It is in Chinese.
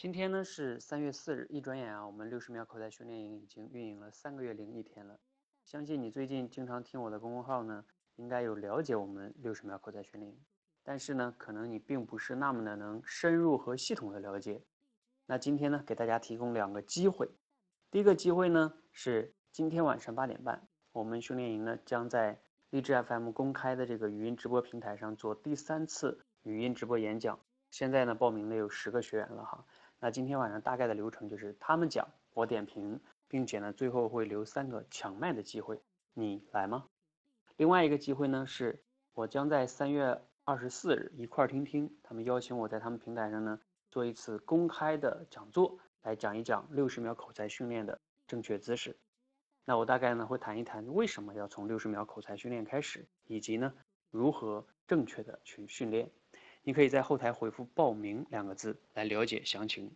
今天呢是三月四日，一转眼啊，我们六十秒口才训练营已经运营了三个月零一天了。相信你最近经常听我的公众号呢，应该有了解我们六十秒口才训练营。但是呢，可能你并不是那么的能深入和系统的了解。那今天呢，给大家提供两个机会。第一个机会呢是今天晚上八点半，我们训练营呢将在荔枝 FM 公开的这个语音直播平台上做第三次语音直播演讲。现在呢，报名的有十个学员了哈。那今天晚上大概的流程就是他们讲，我点评，并且呢，最后会留三个抢麦的机会，你来吗？另外一个机会呢，是我将在三月二十四日一块儿听听，他们邀请我在他们平台上呢做一次公开的讲座，来讲一讲六十秒口才训练的正确姿势。那我大概呢会谈一谈为什么要从六十秒口才训练开始，以及呢如何正确的去训练。你可以在后台回复“报名”两个字来了解详情。